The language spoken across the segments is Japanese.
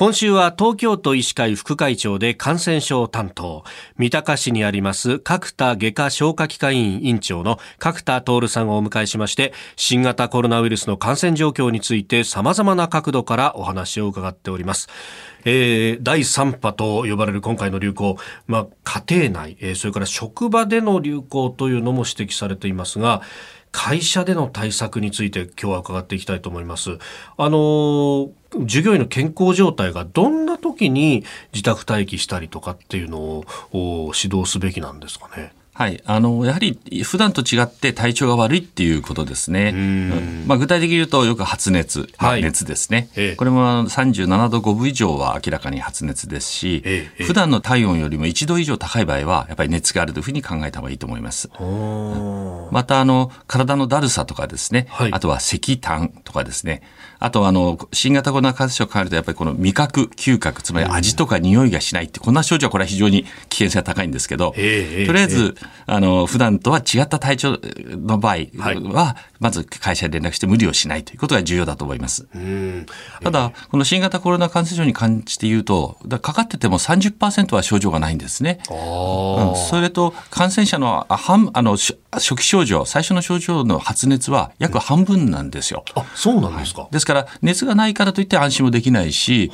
今週は東京都医師会副会長で感染症担当、三鷹市にあります角田外科消化器科医院院長の角田徹さんをお迎えしまして、新型コロナウイルスの感染状況について様々な角度からお話を伺っております。えー、第3波と呼ばれる今回の流行、まあ、家庭内、えー、それから職場での流行というのも指摘されていますが、会社での対策について今日は伺っていきたいと思います。あの従業員の健康状態がどんな時に自宅待機したりとかっていうのを指導すべきなんですかね？はい、あのやはり普段と違って体調が悪いっていうことですね。まあ、具体的に言うとよく発熱、はい、熱ですね、ええ、これも37度5分以上は明らかに発熱ですし、ええ、普段の体温よりも1度以上高い場合はやっぱり熱があるというふうに考えた方がいいと思います。またあの体のだるさとかですね、はい、あとは咳痰とかですね、あとあの新型コロナ感染症を変えるとやっぱりこの味覚嗅覚つまり味とか匂いがしないってこんな症状はこれは非常に危険性が高いんですけど、とりあえずあの、普段とは違った体調の場合は、まず会社で連絡して無理をしないということが重要だと思います。ただ、この新型コロナ感染症に関して言うと、かかってても30%は症状がないんですね。うん、それと、感染者の半、あの、初期症状、最初の症状の発熱は約半分なんですよ。あ、そうなんですか。ですから、熱がないからといって安心もできないし、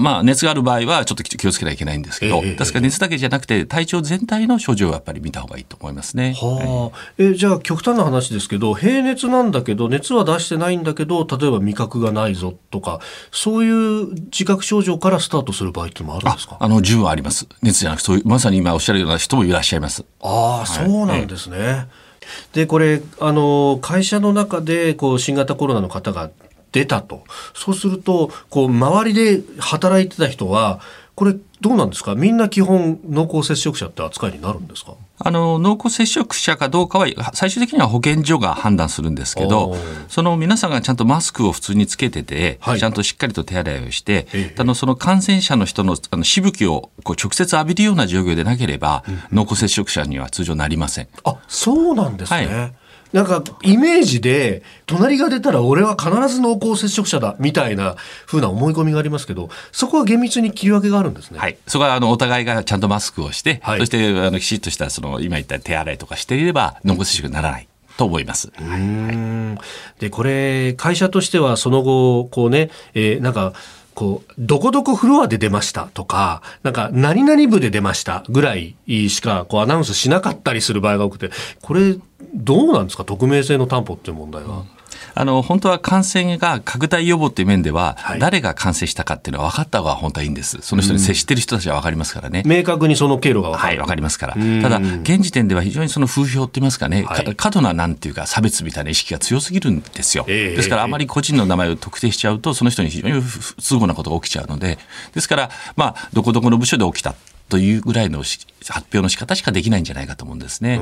まあ、熱がある場合はちょっと気をつけなきゃいけないんですけど、ですから熱だけじゃなくて、体調全体の症状をやっぱり見た方がいいと思いますね。はあ、えじゃあ極端な話ですけど平熱なんだけど熱は出してないんだけど例えば味覚がないぞとかそういう自覚症状からスタートする場合ってもあるんですか？あの十分あります。熱じゃなくそういうまさに今おっしゃるような人もいらっしゃいます。ああ、はい、そうなんですね。でこれあの会社の中でこう新型コロナの方が出たと。そうするとこう周りで働いてた人はこれどうなんですか？みんな基本濃厚接触者って扱いになるんですか？あの濃厚接触者かどうかは最終的には保健所が判断するんですけどその皆さんがちゃんとマスクを普通につけてて、はい、ちゃんとしっかりと手洗いをして、ええ、あのその感染者の人のあのしぶきをこう直接浴びるような状況でなければ、うん、濃厚接触者には通常なりません。あそうなんですね、はいなんかイメージで隣が出たら俺は必ず濃厚接触者だみたいな風な思い込みがありますけどそこは厳密に切り分けがあるんですね。はい、そこはあのお互いがちゃんとマスクをして、はい、そしてあのきちっとしたその今言った手洗いとかしていれば濃厚接触にならない。と思います。はい、でこれ会社としてはその後こうね、えー、なんかこう、どこどこフロアで出ましたとか、なんか、何々部で出ましたぐらいしか、こう、アナウンスしなかったりする場合が多くて、これ、どうなんですか？匿名性の担保っていう問題は。うんあの本当は感染が拡大予防という面では、はい、誰が感染したかっていうのは分かった方が本当はいいんです。その人に接している人たちは分かりますからね。明確にその経路が分かる。はい、分かりますから。ただ、現時点では非常にその風評って言いますかね、はい、過度ななんていうか差別みたいな意識が強すぎるんですよ。えー、ですから、あまり個人の名前を特定しちゃうと、その人に非常に不都合なことが起きちゃうので、ですから、まあ、どこどこの部署で起きた。というぐらいの発表の仕方しかできないんじゃないかと思うんですね。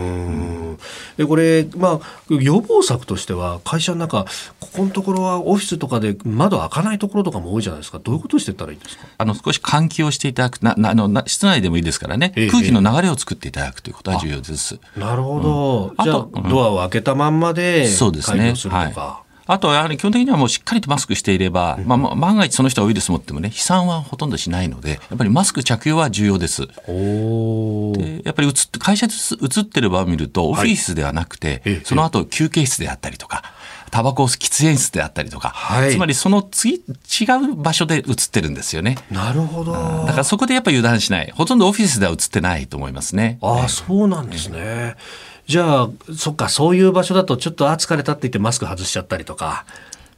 でこれ、まあ、予防策としては会社の中ここのところはオフィスとかで窓開かないところとかも多いじゃないですか。どういうことしてたらいいですか？あの少し換気をしていただくななあの室内でもいいですからね、ええ、空気の流れを作っていただくということが重要です。なるほど、うん、じゃあ、うん、ドアを開けたまんまでそうですね。はいあとはやはり基本的にはもうしっかりとマスクしていれば、まあ、万が一その人はウイルス持ってもね、飛散はほとんどしないので、やっぱりマスク着用は重要です。でやっぱりって会社で映ってる場を見ると、オフィスではなくて、はい、その後休憩室であったりとか、タバコを喫煙室であったりとか、はい、つまりその次違う場所で映ってるんですよね。なるほど。だからそこでやっぱり油断しない。ほとんどオフィスでは映ってないと思いますね。ああ、そうなんですね。じゃあそっかそういう場所だとちょっとあ疲れたって言ってマスク外しちゃったりとか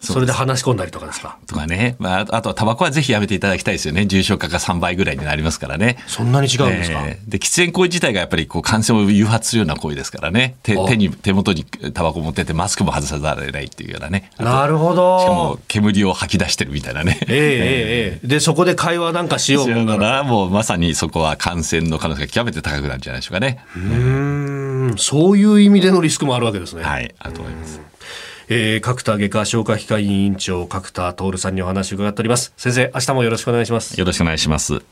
それで話し込んだりとかですか？とかね、まあ、あとはタバコはぜひやめていただきたいですよね。重症化が3倍ぐらいになりますからね。そんなに違うんですか、えー、で、喫煙行為自体がやっぱりこう感染を誘発するような行為ですからね。手手に、手元にタバコ持っててマスクも外さざるをないっていうようなね。なるほど。しかも煙を吐き出してるみたいなね。えー、えー、えー、で、そこで会話なんかしようなら、もうまさにそこは感染の可能性が極めて高くなるんじゃないでしょうかね。うん、そういう意味でのリスクもあるわけですね。はい、あると思います。えー、角田外科消化器科委員長角田徹さんにお話を伺っております先生明日もよろしくお願いしますよろしくお願いします